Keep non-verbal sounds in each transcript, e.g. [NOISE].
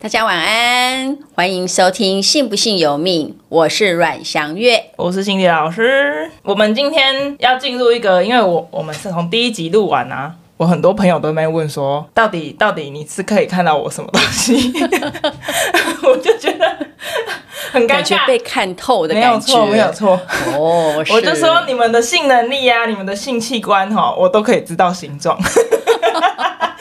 大家晚安，欢迎收听《信不信由命》，我是阮祥月，我是心理老师。我们今天要进入一个，因为我我们是从第一集录完啊，我很多朋友都在问说，到底到底你是可以看到我什么东西？[LAUGHS] 我就觉得很尴尬，感觉被看透的感觉，没有错，没有错。哦，我就说你们的性能力啊，你们的性器官哈，我都可以知道形状。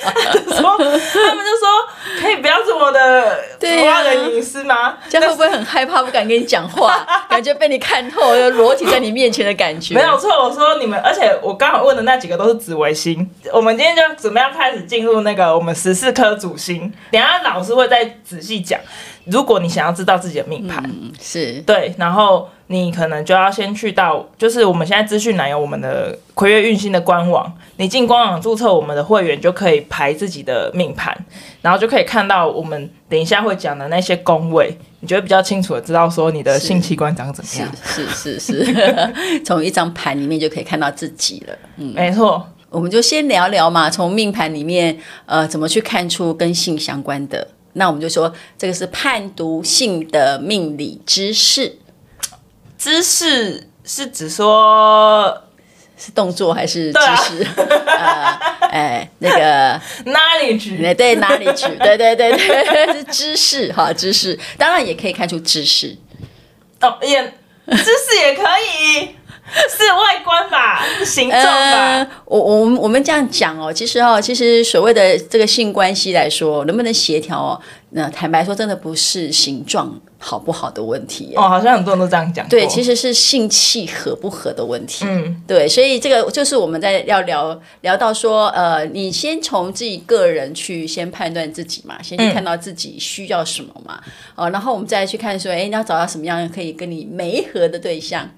说，[LAUGHS] 他们就说可以不要这么的挖人隐私吗？这样会不会很害怕，不敢跟你讲话，[LAUGHS] 感觉被你看透，就裸体在你面前的感觉？没有错，我说你们，而且我刚好问的那几个都是紫微星。我们今天就准备要开始进入那个我们十四颗主星，等下老师会再仔细讲。如果你想要知道自己的命盘，嗯，是对，然后你可能就要先去到，就是我们现在资讯栏有我们的葵月运星的官网，你进官网注册我们的会员就可以排自己的命盘，然后就可以看到我们等一下会讲的那些宫位，你就会比较清楚的知道说你的性器官长怎么样。是是是是，从一张盘里面就可以看到自己了。嗯，没错，我们就先聊聊嘛，从命盘里面呃怎么去看出跟性相关的。那我们就说，这个是判读性的命理知识。知识是指说，是动作还是知识？啊、呃，哎，那个 knowledge，对 knowledge，对对对对，是知识哈，知识当然也可以看出知识。哦，也知识也可以。[LAUGHS] 是外观吧，形状吧。呃、我我们我们这样讲哦，其实哦，其实所谓的这个性关系来说，能不能协调哦？那坦白说，真的不是形状好不好的问题哦。好像很多人都这样讲。对，其实是性气合不合的问题。嗯，对，所以这个就是我们在要聊聊到说，呃，你先从自己个人去先判断自己嘛，先去看到自己需要什么嘛，哦、嗯，然后我们再去看说，哎，你要找到什么样可以跟你媒合的对象。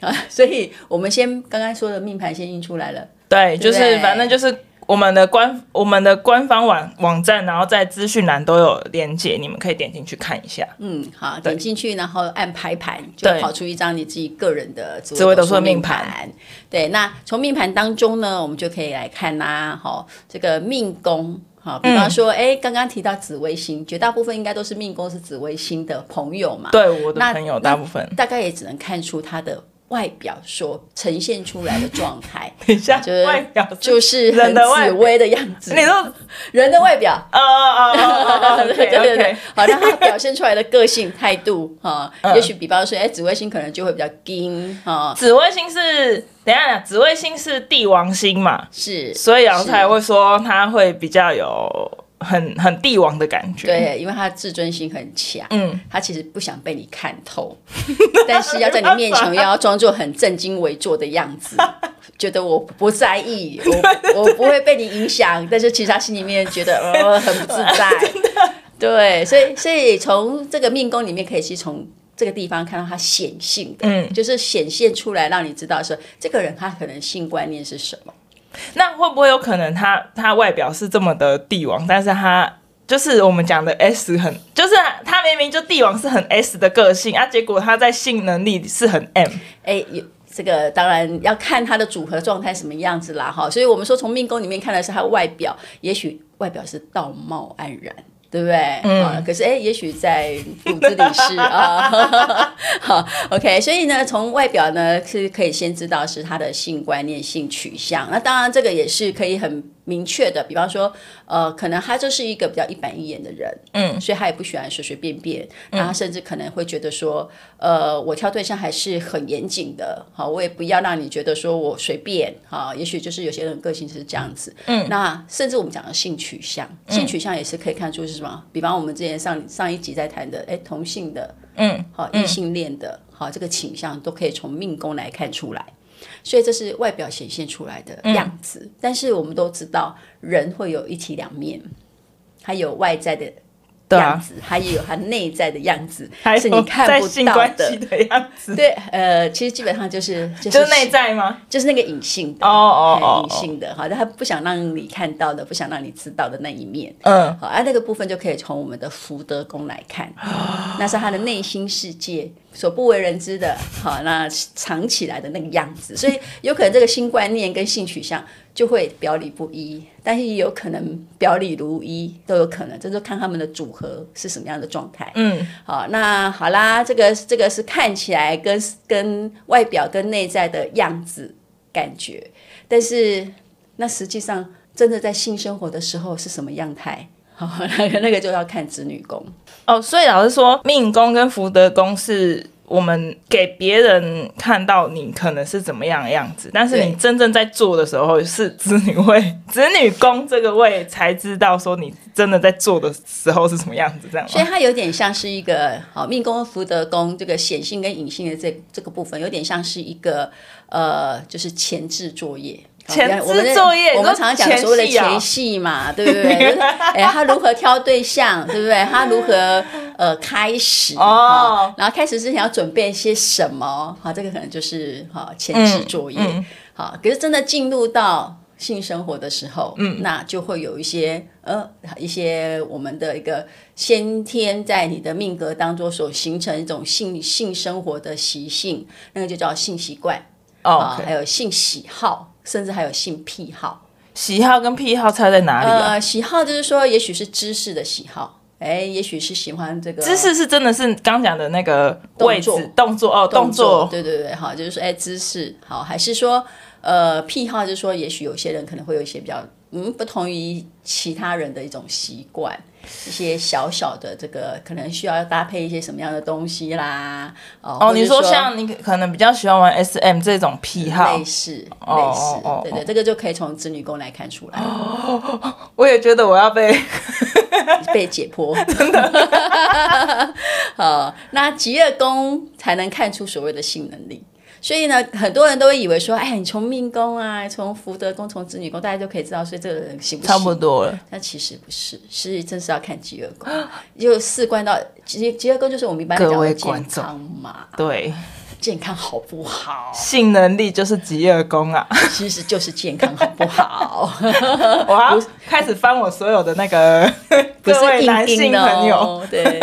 [LAUGHS] 所以，我们先刚刚说的命盘先印出来了。对，就是反正就是我们的官我们的官方网网站，然后在资讯栏都有连结，你们可以点进去看一下。嗯，好，点进去，然后按排盘，就跑出一张你自己个人的紫微斗数命盘。对，那从命盘当中呢，我们就可以来看啦、啊，好，这个命宫，好，比方说，哎、嗯，刚刚提到紫微星，绝大部分应该都是命宫是紫微星的朋友嘛。对，我的朋友大部分大概也只能看出他的。外表所呈现出来的状态，[LAUGHS] 等一下，就是外表就是很紫微的样子。你说人的外表啊啊啊！对对对，好，让他表现出来的个性态度哈，也许比方说，哎，紫微星可能就会比较硬哈。紫微星是等一下，紫微星是帝王星嘛？是，所以然后才会说他会比较有。很很帝王的感觉，对，因为他自尊心很强，嗯，他其实不想被你看透，[LAUGHS] 但是要在你面前又要装作很正襟危坐的样子，觉得我不在意，我 [LAUGHS] 我不会被你影响，但是其实他心里面觉得呃很不自 [LAUGHS] 在，对，所以所以从这个命宫里面可以去从这个地方看到他显性的，嗯，就是显现出来让你知道说这个人他可能性观念是什么。那会不会有可能他他外表是这么的帝王，但是他就是我们讲的 S 很，就是他明明就帝王是很 S 的个性啊，结果他在性能力是很 M。哎，这个当然要看他的组合状态什么样子啦哈，所以我们说从命宫里面看的是他外表，也许外表是道貌岸然。对不对？嗯，啊、可是哎，也许在骨子里是啊。[LAUGHS] 好，OK。所以呢，从外表呢是可以先知道是他的性观念、性取向。那当然，这个也是可以很。明确的，比方说，呃，可能他就是一个比较一板一眼的人，嗯，所以他也不喜欢随随便便，然后甚至可能会觉得说，呃，我挑对象还是很严谨的，好，我也不要让你觉得说我随便，哈，也许就是有些人个性是这样子，嗯，那甚至我们讲的性取向，性取向也是可以看出是什么，比方我们之前上上一集在谈的，哎，同性的，嗯，好，异性恋的，好，这个倾向都可以从命宫来看出来。所以这是外表显现出来的样子，嗯、但是我们都知道，人会有一体两面，他有外在的样子，还、啊、有他内在的样子，还是你看不到的，的样子。对，呃，其实基本上就是就是内在吗？就是那个隐性的，哦哦哦，隐性的，好，他不想让你看到的，不想让你知道的那一面，嗯，好，而、啊、那个部分就可以从我们的福德宫来看，[GASPS] 那是他的内心世界所不为人知的，好，那藏起来的那个样子，所以有可能这个新观念跟性取向就会表里不一，但是也有可能表里如一，都有可能，这就看他们的组合是什么样的状态。嗯，好，那好啦，这个这个是看起来跟跟外表跟内在的样子感觉，但是那实际上真的在性生活的时候是什么样态？好，那个那个就要看子女宫哦。所以老师说，命宫跟福德宫是我们给别人看到你可能是怎么样的样子，但是你真正在做的时候是子女位、子女宫这个位才知道说你真的在做的时候是什么样子，这样。所以它有点像是一个好命宫、福德宫这个显性跟隐性的这这个部分，有点像是一个呃，就是前置作业。前置作业，我们常常讲所谓的前戏嘛，对不对？[LAUGHS] 哎，他如何挑对象，对不对？他如何呃开始哦，然后开始之前要准备一些什么？好，这个可能就是哈前置作业。好，可是真的进入到性生活的时候，嗯，那就会有一些呃一些我们的一个先天在你的命格当中所形成一种性性生活的习性，那个就叫性习惯哦，还有性喜好。甚至还有性癖好，喜好跟癖好差在哪里啊？呃，喜好就是说，也许是姿势的喜好，哎，也许是喜欢这个姿势是真的是刚讲的那个位置动作，动作哦，动作，动作对对对，好，就是说，哎，姿势好，还是说，呃，癖好就是说，也许有些人可能会有一些比较。嗯，不同于其他人的一种习惯，一些小小的这个可能需要搭配一些什么样的东西啦。哦，哦你说像你可能比较喜欢玩 SM 这种癖好，类似类似，哦、对对，哦、这个就可以从子女宫来看出来。哦、[LAUGHS] 我也觉得我要被 [LAUGHS] 被解剖，[LAUGHS] 真的。好，那疾厄宫才能看出所谓的性能力。所以呢，很多人都会以为说，哎，你从命宫啊，从福德宫，从子女宫，大家就可以知道，所以这个人行不行？差不多了。但其实不是，是真是要看吉厄宫，[GASPS] 就事关到吉吉厄宫，就是我们一般讲的健康嘛。对，健康好不好？性能力就是疾厄宫啊，其实就是健康好不好？[LAUGHS] 我要开始翻我所有的那个 [LAUGHS] 不是男性朋友，对，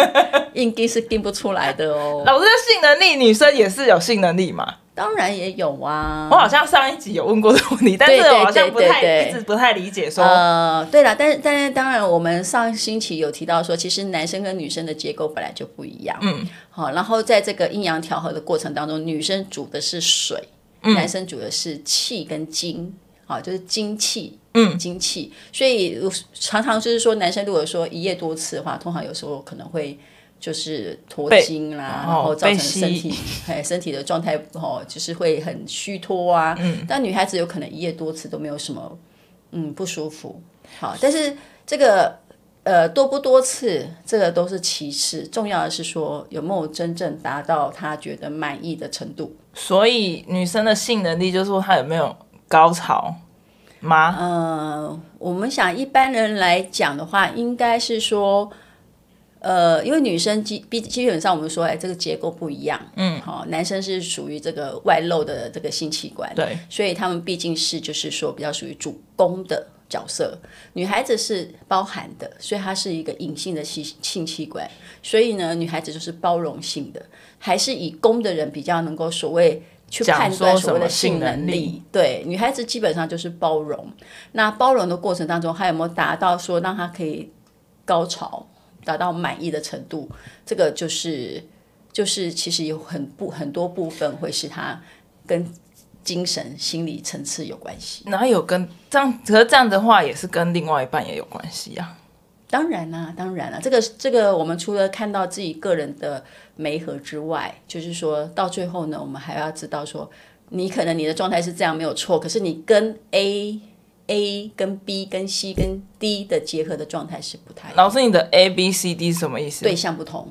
硬钉是钉不出来的哦。[LAUGHS] 老师的性能力，女生也是有性能力嘛？当然也有啊，我好像上一集有问过这个问题，但是我好像不太一直不太理解说。呃，对了，但是但是当然，我们上星期有提到说，其实男生跟女生的结构本来就不一样。嗯，好，然后在这个阴阳调和的过程当中，女生主的是水，嗯、男生主的是气跟精，好，就是精气，嗯，精气。所以常常就是说，男生如果说一夜多次的话，通常有时候可能会。就是脱精啦，然后造成身体 [LAUGHS] 哎身体的状态哦，就是会很虚脱啊。嗯，但女孩子有可能一夜多次都没有什么嗯不舒服。好，但是这个呃多不多次，这个都是其次，重要的是说有没有真正达到她觉得满意的程度。所以女生的性能力就是说她有没有高潮吗？呃，我们想一般人来讲的话，应该是说。呃，因为女生基基基本上我们说，哎，这个结构不一样，嗯，好，男生是属于这个外露的这个性器官，对，所以他们毕竟是就是说比较属于主攻的角色，女孩子是包含的，所以它是一个隐性的性性器官，所以呢，女孩子就是包容性的，还是以攻的人比较能够所谓去判断所谓的性能力，能力。对，女孩子基本上就是包容，那包容的过程当中，她有没有达到说让她可以高潮？达到满意的程度，这个就是就是其实有很不很多部分会是他跟精神心理层次有关系。哪有跟这样？可是这样的话也是跟另外一半也有关系呀、啊。当然啦、啊，当然啦、啊，这个这个我们除了看到自己个人的媒合之外，就是说到最后呢，我们还要知道说，你可能你的状态是这样没有错，可是你跟 A。A 跟 B 跟 C 跟 D 的结合的状态是不太。老师，你的 A B C D 是什么意思？对象不同。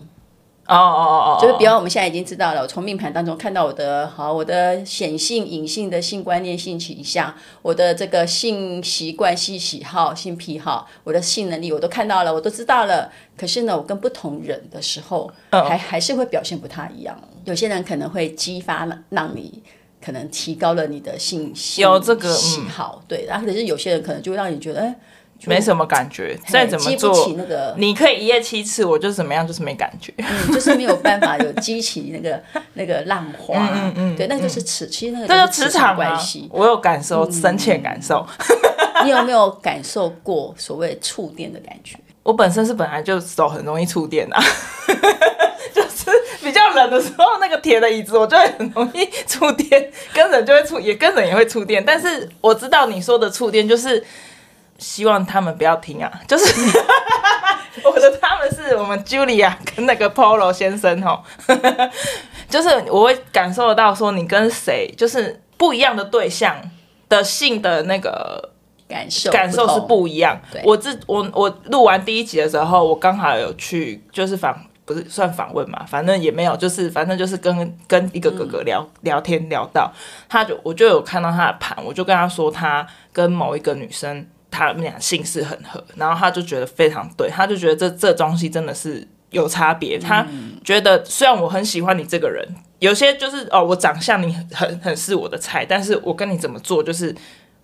哦哦哦哦，就是比方我们现在已经知道了，我从命盘当中看到我的好，我的显性、隐性的性观念、性倾向，我的这个性习惯、性喜好、性癖好，我的性能力我都看到了，我都知道了。可是呢，我跟不同人的时候，还、哦、还是会表现不太一样。有些人可能会激发让你。可能提高了你的性有这个喜好，嗯、对，然后可是有些人可能就会让你觉得，哎，没什么感觉，再怎么做，那个、你可以一夜七次，我就怎么样，就是没感觉，嗯，就是没有办法有激起那个那个浪花，嗯嗯，嗯对，那个就是磁，其实那个就是磁场关系，我有感受，深切感受。[LAUGHS] 你有没有感受过所谓触电的感觉？我本身是本来就手很容易触电啊，就 [LAUGHS] 是比较冷的时候，那个铁的椅子我就会很容易触电，跟人就会触，也跟人也会触电。但是我知道你说的触电就是。希望他们不要听啊！就是 [LAUGHS] 我的他们是我们 Julia 跟那个 Polo 先生哦，[LAUGHS] 就是我会感受得到说你跟谁就是不一样的对象的性的那个感受感受是不一样。我自我我录完第一集的时候，我刚好有去就是访不是算访问嘛，反正也没有，就是反正就是跟跟一个哥哥聊、嗯、聊天聊到，他就我就有看到他的盘，我就跟他说他跟某一个女生。他们俩姓氏很合，然后他就觉得非常对，他就觉得这这东西真的是有差别。他觉得虽然我很喜欢你这个人，有些就是哦，我长相你很很是我的菜，但是我跟你怎么做就是。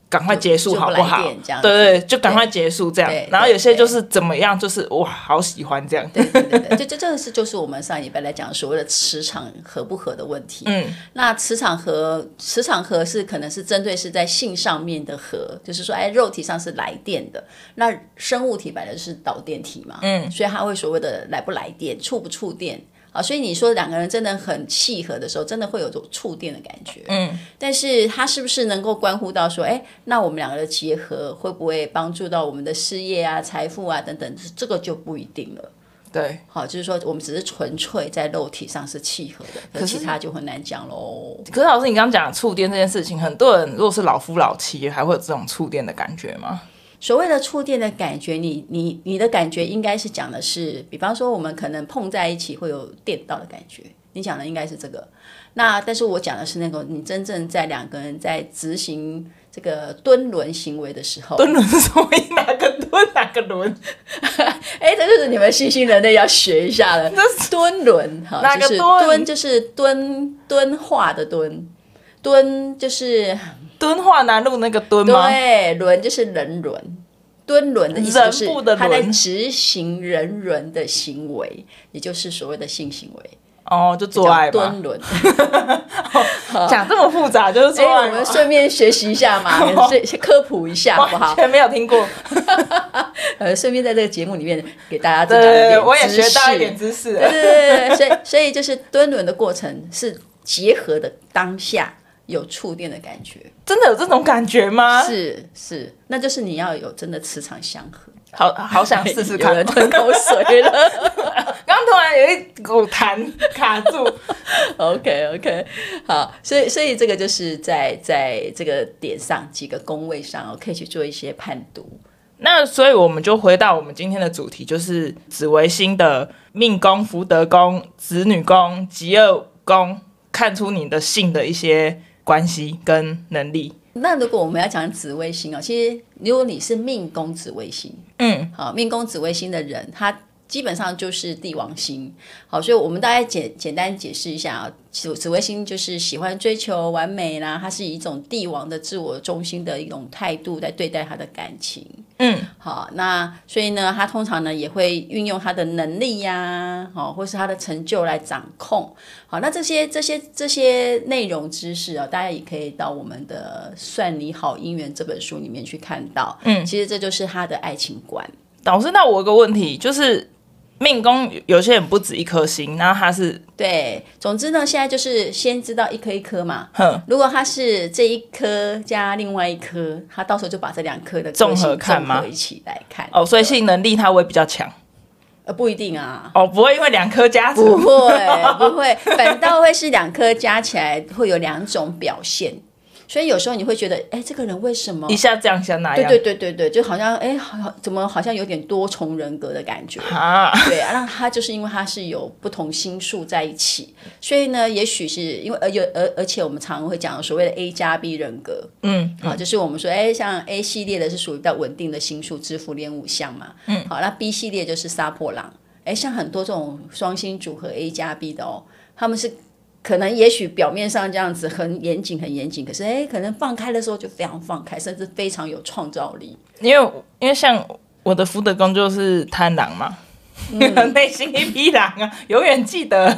赶快结束好不好？对对，就赶快结束这样。然后有些就是怎么样，就是哇，好喜欢这样。对对对，对，就就这个是就是我们上礼拜来讲所谓的磁场合不合的问题。嗯，那磁场合，磁场合是可能是针对是在性上面的合，就是说哎，肉体上是来电的，那生物体本来是导电体嘛。嗯，所以它会所谓的来不来电，触不触电。啊，所以你说两个人真的很契合的时候，真的会有种触电的感觉。嗯，但是他是不是能够关乎到说，哎，那我们两个的结合会不会帮助到我们的事业啊、财富啊等等？这个就不一定了。对，好，就是说我们只是纯粹在肉体上是契合的，可是其他就很难讲喽。可是老师，你刚刚讲触电这件事情，很多人如果是老夫老妻，还会有这种触电的感觉吗？所谓的触电的感觉，你你你的感觉应该是讲的是，比方说我们可能碰在一起会有电到的感觉，你讲的应该是这个。那但是我讲的是那个，你真正在两个人在执行这个蹲轮行为的时候，蹲轮是什么？哪个蹲 [LAUGHS] 哪个轮？哎，这就是你们新兴人类要学一下了。[LAUGHS] 蹲轮哈，哪个蹲？就是蹲蹲化的蹲，蹲就是。敦化南路那个敦吗？对，伦就是人伦，敦伦的意思就是他在执行人伦的行为，也就是所谓的性行为。哦，就做爱敦伦，[LAUGHS] 讲这么复杂就是做爱。我们顺便学习一下嘛，[LAUGHS] 先科普一下好不好？全没有听过。[LAUGHS] 呃，顺便在这个节目里面给大家增加一点知识，我也学到一点知识。对对对，所以所以就是敦伦的过程是结合的当下。有触电的感觉，真的有这种感觉吗？是是，那就是你要有真的磁场相合。好好想试试看，[LAUGHS] 有人吞口水了，[LAUGHS] 刚突然有一股痰卡住。[LAUGHS] OK OK，好，所以所以这个就是在在这个点上几个宫位上，我可以去做一些判读。那所以我们就回到我们今天的主题，就是紫微星的命宫、福德宫、子女宫、疾厄宫，看出你的性的一些。关系跟能力。那如果我们要讲紫微星哦，其实如果你是命宫紫微星，嗯，好，命宫紫微星的人，他基本上就是帝王星。好，所以我们大概简简单解释一下啊，紫紫微星就是喜欢追求完美啦，它是以一种帝王的自我中心的一种态度在对待他的感情。嗯，好，那所以呢，他通常呢也会运用他的能力呀、啊，好，或是他的成就来掌控。好，那这些这些这些内容知识啊，大家也可以到我们的《算你好姻缘》这本书里面去看到。嗯，其实这就是他的爱情观。导师，那我有个问题就是。命宫有些人不止一颗星，然后他是对，总之呢，现在就是先知道一颗一颗嘛。哼，如果他是这一颗加另外一颗，他到时候就把这两颗的综合看吗？一起来看哦，所以性能力他会比较强。呃，不一定啊。哦，不会因为两颗加不会不会，反倒会是两颗加起来会有两种表现。所以有时候你会觉得，哎，这个人为什么一下这样，一下那样？对对对对对，就好像，哎，好，怎么好像有点多重人格的感觉？啊，对啊，那他就是因为他是有不同星数在一起，所以呢，也许是因为而有而而且我们常常会讲所谓的 A 加 B 人格，嗯，好，就是我们说，哎，像 A 系列的是属于比较稳定的星数，支付连五项嘛，嗯，好，那 B 系列就是杀破狼，哎，像很多这种双星组合 A 加 B 的哦，他们是。可能也许表面上这样子很严谨很严谨，可是哎，可能放开的时候就非常放开，甚至非常有创造力。因为因为像我的福德宫就是贪狼嘛。嗯、[LAUGHS] 内心一匹狼啊，永远记得。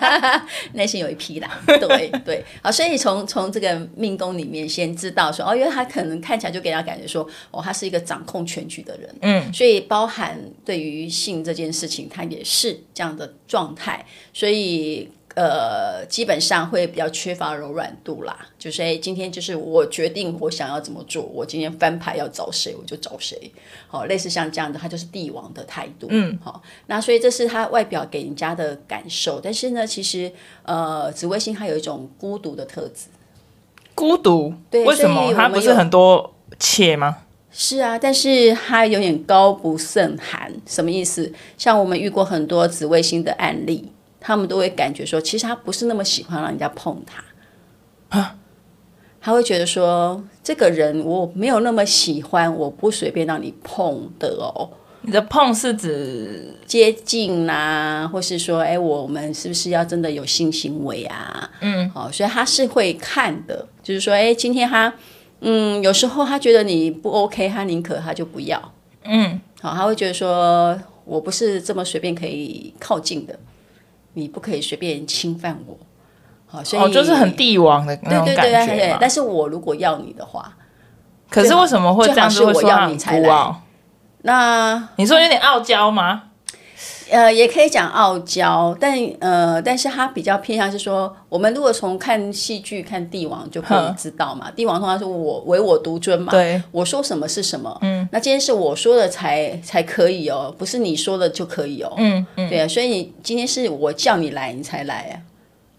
[LAUGHS] 内心有一匹狼，对对。好，所以从从这个命宫里面先知道说，哦，因为他可能看起来就给他感觉说，哦，他是一个掌控全局的人。嗯，所以包含对于性这件事情，他也是这样的状态，所以。呃，基本上会比较缺乏柔软度啦。就是哎，今天就是我决定我想要怎么做，我今天翻牌要找谁我就找谁。好，类似像这样的，他就是帝王的态度。嗯，好，那所以这是他外表给人家的感受。但是呢，其实呃，紫微星它有一种孤独的特质。孤独？对，为什么？他不是很多妾吗？是啊，但是他有点高不胜寒。什么意思？像我们遇过很多紫微星的案例。他们都会感觉说，其实他不是那么喜欢让人家碰他，啊，他会觉得说，这个人我没有那么喜欢，我不随便让你碰的哦。你的碰是指接近啊，或是说，哎，我们是不是要真的有性行为啊？嗯，好，所以他是会看的，就是说，哎，今天他，嗯，有时候他觉得你不 OK，他宁可他就不要，嗯，好，他会觉得说我不是这么随便可以靠近的。你不可以随便侵犯我，好，所以、哦、就是很帝王的那种感觉。对对对对，但是我如果要你的话，可是为什么会这样子？我要你才来。那你说有点傲娇吗？呃，也可以讲傲娇，但呃，但是他比较偏向是说，我们如果从看戏剧看帝王就可以知道嘛，帝王通常是我唯我独尊嘛，对，我说什么是什么，嗯，那今天是我说的才才可以哦，不是你说的就可以哦，嗯嗯，对啊，所以你今天是我叫你来，你才来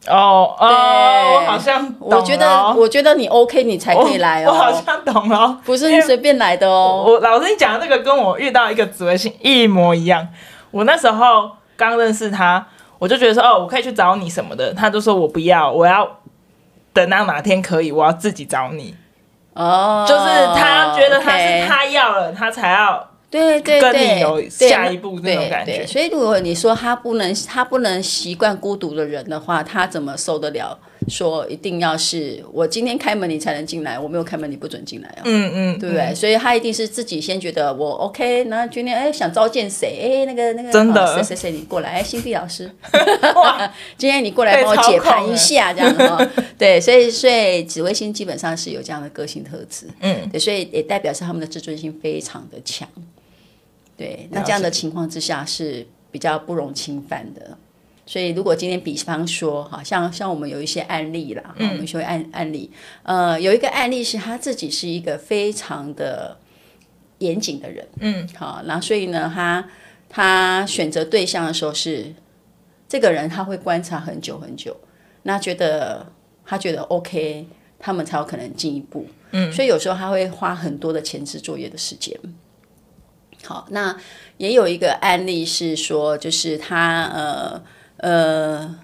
啊，哦哦，我好像我觉得我觉得你 OK，你才可以来哦，我，我好像懂了，不是你随便来的哦，我老师你讲的这个跟我遇到一个紫微星一模一样。我那时候刚认识他，我就觉得说，哦，我可以去找你什么的。他就说我不要，我要等到哪天可以，我要自己找你。哦，就是他觉得他是他要了，他才要对对跟你有下一步那种感觉。所以如果你说他不能，他不能习惯孤独的人的话，他怎么受得了？说一定要是我今天开门你才能进来，我没有开门你不准进来啊。嗯嗯，对不对？嗯、所以他一定是自己先觉得我 OK，那今天哎想召见谁？哎那个那个真的谁谁谁你过来？哎，心地老师，[LAUGHS] 哇今天你过来帮我解盘一下这样子哈。[LAUGHS] 对，所以所以紫微星基本上是有这样的个性特质。嗯，对，所以也代表是他们的自尊心非常的强。对，那这样的情况之下是比较不容侵犯的。所以，如果今天比方说，哈，像像我们有一些案例啦，嗯、我们说案案例，呃，有一个案例是他自己是一个非常的严谨的人，嗯，好，那所以呢，他他选择对象的时候是这个人，他会观察很久很久，那觉得他觉得 OK，他们才有可能进一步，嗯，所以有时候他会花很多的前置作业的时间。好，那也有一个案例是说，就是他呃。呃，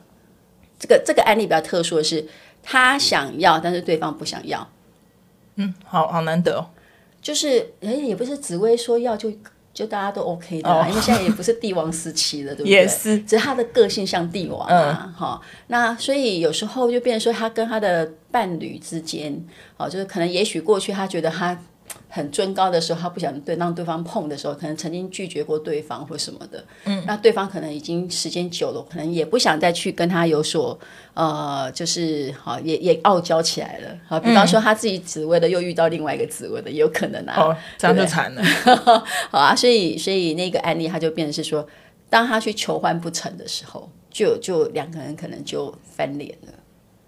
这个这个案例比较特殊的是，他想要，但是对方不想要。嗯，好好难得哦。就是，哎，也不是紫薇说要就就大家都 OK 的，哦，因为现在也不是帝王时期了，对不对？也是，只是他的个性像帝王啊，哈。那所以有时候就变成说，他跟他的伴侣之间，哦，就是可能也许过去他觉得他。很尊高的时候，他不想对让对方碰的时候，可能曾经拒绝过对方或什么的。嗯，那对方可能已经时间久了，可能也不想再去跟他有所呃，就是好也也傲娇起来了。好，比方说他自己紫薇的又遇到另外一个紫薇的，也有可能啊。哦，这样就惨了。[LAUGHS] 好啊，所以所以那个案例他就变成是说，当他去求欢不成的时候，就就两个人可能就翻脸了。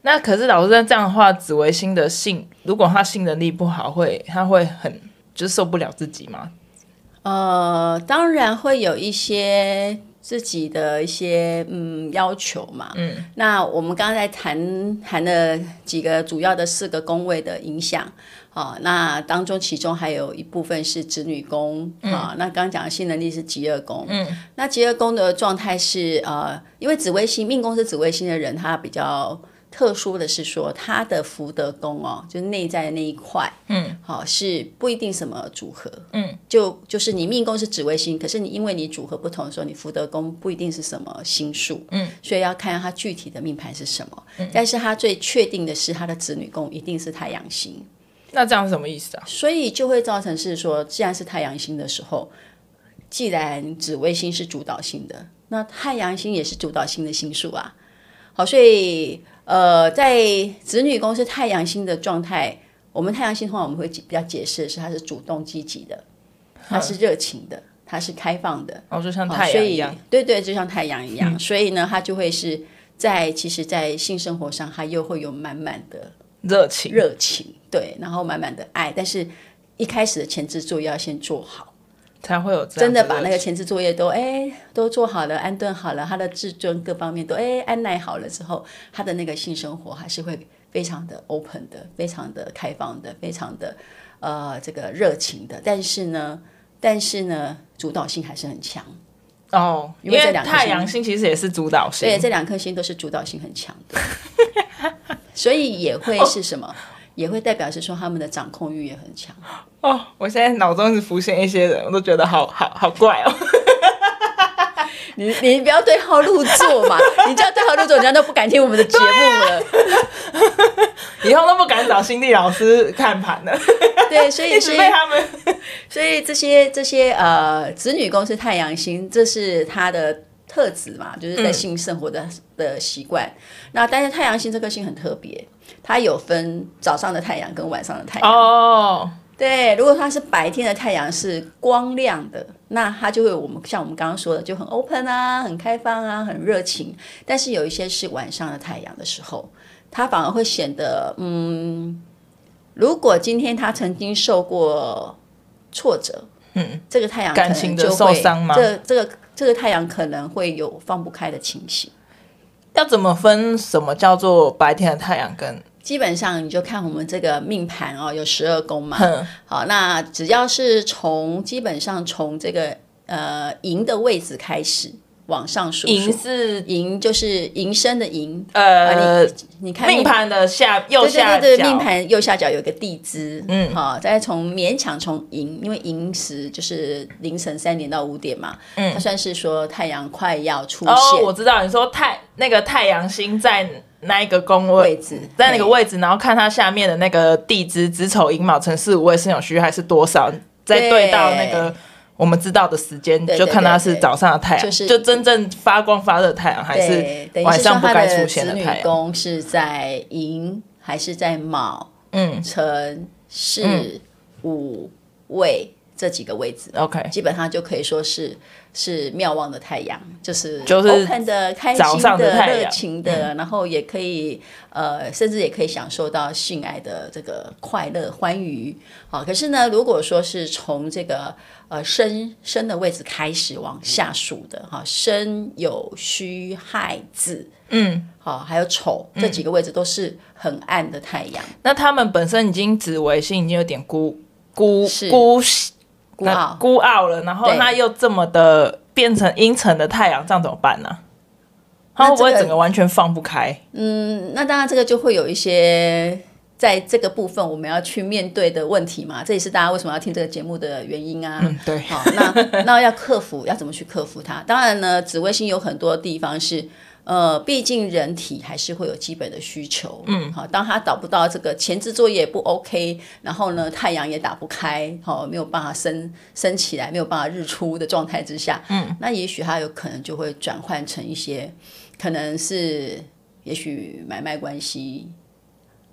那可是老师那这样的话，紫微星的性，如果他性能力不好，会他会很就是受不了自己吗？呃，当然会有一些自己的一些嗯要求嘛。嗯，那我们刚刚在谈谈了几个主要的四个宫位的影响啊，那当中其中还有一部分是子女宫啊。那刚刚讲的性能力是疾厄宫。嗯，那疾厄宫的状态是呃，因为紫微星命宫是紫微星的人，他比较。特殊的是说，他的福德宫哦，就是内在的那一块，嗯，好、哦、是不一定什么组合，嗯，就就是你命宫是紫微星，可是你因为你组合不同的时候，你福德宫不一定是什么星数，嗯，所以要看他具体的命盘是什么。嗯、但是他最确定的是他的子女宫一定是太阳星。那这样是什么意思啊？所以就会造成是说，既然是太阳星的时候，既然紫微星是主导性的，那太阳星也是主导性的星数啊。好，所以。呃，在子女宫是太阳星的状态，我们太阳星的话，我们会比较解释的是，它是主动积极的，它是热情的，它是开放的，哦，就像太阳一样，对对，就像太阳一样，嗯、所以呢，它就会是在其实，在性生活上，它又会有满满的热情，热情，对，然后满满的爱，但是一开始的前置作业要先做好。才会有真的把那个前置作业都哎都做好了，安顿好了，他的自尊各方面都哎安奈好了之后，他的那个性生活还是会非常的 open 的，非常的开放的，非常的呃这个热情的。但是呢，但是呢，主导性还是很强哦，因为太阳星其实也是主导性，对，这两颗星都是主导性很强的，所以也会是什么？哦也会代表是说他们的掌控欲也很强哦。我现在脑中是浮现一些人，我都觉得好好好怪哦。[LAUGHS] 你你不要对号入座嘛，[LAUGHS] 你这样对号入座，人家都不敢听我们的节目了，啊、[LAUGHS] 以后都不敢找心理老师看盘了。对，所以所以他们，所以这些这些呃子女宫是太阳星，这是他的特质嘛，就是在性生活的、嗯、的习惯。那但是太阳星这颗星很特别。它有分早上的太阳跟晚上的太阳哦，oh. 对，如果它是白天的太阳是光亮的，那它就会我们像我们刚刚说的就很 open 啊，很开放啊，很热情。但是有一些是晚上的太阳的时候，它反而会显得嗯，如果今天他曾经受过挫折，嗯，这个太阳感情就受伤吗？这这个这个太阳可能会有放不开的情形。要怎么分什么叫做白天的太阳跟？基本上你就看我们这个命盘哦，有十二宫嘛。哼好，那只要是从基本上从这个呃寅的位置开始。往上数，寅是寅，就是寅申的寅。呃，你你看命盘的下右下角，对对对，命盘右下角有个地支，嗯，好，再从勉强从寅，因为寅时就是凌晨三点到五点嘛，嗯，它算是说太阳快要出现。哦，我知道，你说太那个太阳星在那一个宫位置，在那个位置，然后看它下面的那个地支子丑寅卯辰巳午未申酉戌亥是多少，再对到那个。我们知道的时间，就看它是早上的太阳，就是就真正发光发热太阳，还是晚上不该出现的太阳？是在寅还是在卯？嗯，辰巳午未这几个位置？OK，基本上就可以说是是妙望的太阳，就是就是 open 的、开心的、热情的，然后也可以呃，甚至也可以享受到性爱的这个快乐欢愉。好，可是呢，如果说是从这个呃，申申的位置开始往下数的哈，申酉戌亥子，嗯，好，还有丑、嗯、这几个位置都是很暗的太阳。那他们本身已经紫微星已经有点孤孤孤孤傲孤傲了，然后他又这么的变成阴沉的太阳，这样怎么办呢？他会不会整个完全放不开？嗯，那当然这个就会有一些。在这个部分，我们要去面对的问题嘛，这也是大家为什么要听这个节目的原因啊。嗯，对。好，那那要克服，要怎么去克服它？当然呢，紫微星有很多地方是，呃，毕竟人体还是会有基本的需求。嗯，好，当他找不到这个前置作业不 OK，然后呢，太阳也打不开，好，没有办法升升起来，没有办法日出的状态之下，嗯，那也许他有可能就会转换成一些，可能是也许买卖关系。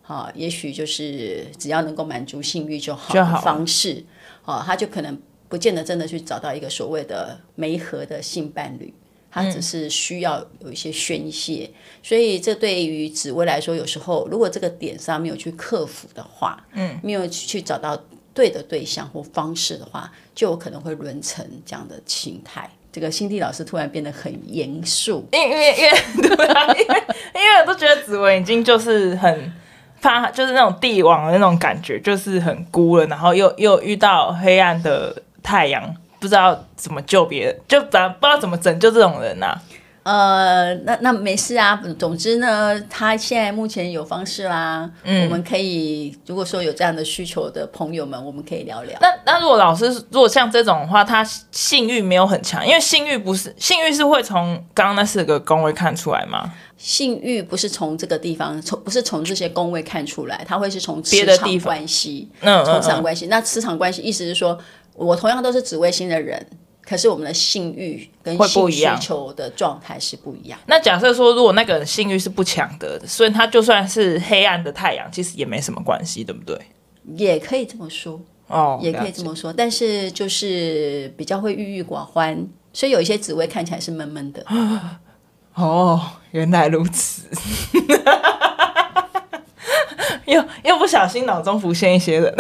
好，也许就是只要能够满足性欲就好的方式，好，他就可能不见得真的去找到一个所谓的媒合的性伴侣，他只是需要有一些宣泄，嗯、所以这对于紫薇来说，有时候如果这个点上没有去克服的话，嗯，没有去找到对的对象或方式的话，就有可能会沦成这样的心态。这个新地老师突然变得很严肃，因为因为因为对啊，[LAUGHS] 因为因为我都觉得紫薇已经就是很。他就是那种帝王的那种感觉，就是很孤了，然后又又遇到黑暗的太阳，不知道怎么救别人，就不知道怎么拯救这种人呐、啊。呃，那那没事啊。总之呢，他现在目前有方式啦。嗯，我们可以如果说有这样的需求的朋友们，我们可以聊聊。那那如果老师如果像这种的话，他性欲没有很强，因为性欲不是性欲是会从刚刚那四个宫位看出来吗？性欲不是从这个地方，从不是从这些宫位看出来，它会是从磁场关系。嗯，从磁场关系。那磁场关系意思是说，我同样都是紫微星的人。可是我们的性欲跟性需求的状态是不一样。那假设说，如果那个人性欲是不强的，所以他就算是黑暗的太阳，其实也没什么关系，对不对？也可以这么说哦，也可以这么说。但是就是比较会郁郁寡欢，所以有一些紫微看起来是闷闷的。[GASPS] 哦，原来如此。[LAUGHS] 又又不小心脑中浮现一些人。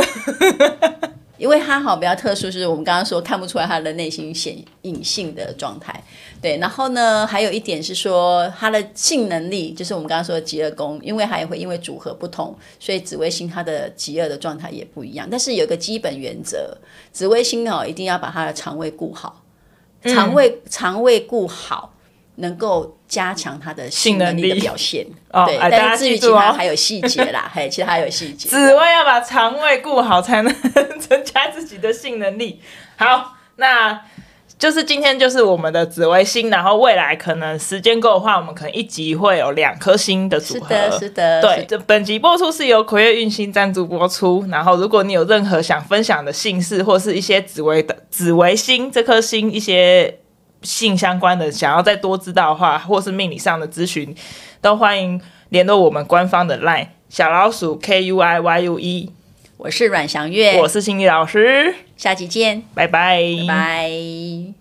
因为他好比较特殊，是我们刚刚说看不出来他的内心显隐性的状态，对。然后呢，还有一点是说他的性能力，就是我们刚刚说的疾厄宫，因为还会因为组合不同，所以紫微星它的极恶的状态也不一样。但是有一个基本原则，紫微星哦，一定要把他的肠胃顾好，肠胃肠胃顾好。能够加强他的性能力的表现，哦、对，但是至于其他还有细节啦，[LAUGHS] 还有，其他还有细节。紫薇要把肠胃顾好，才能增加自己的性能力。好，那就是今天就是我们的紫微星，然后未来可能时间够的话，我们可能一集会有两颗星的组合。是的，是的。对，这本集播出是由魁月运星赞助播出。然后，如果你有任何想分享的姓氏，或是一些紫微的紫微星这颗星一些。性相关的，想要再多知道的话，或是命理上的咨询，都欢迎联络我们官方的 LINE 小老鼠 K U I Y U E。我是阮祥月，我是心理老师，下期见，拜拜，拜拜。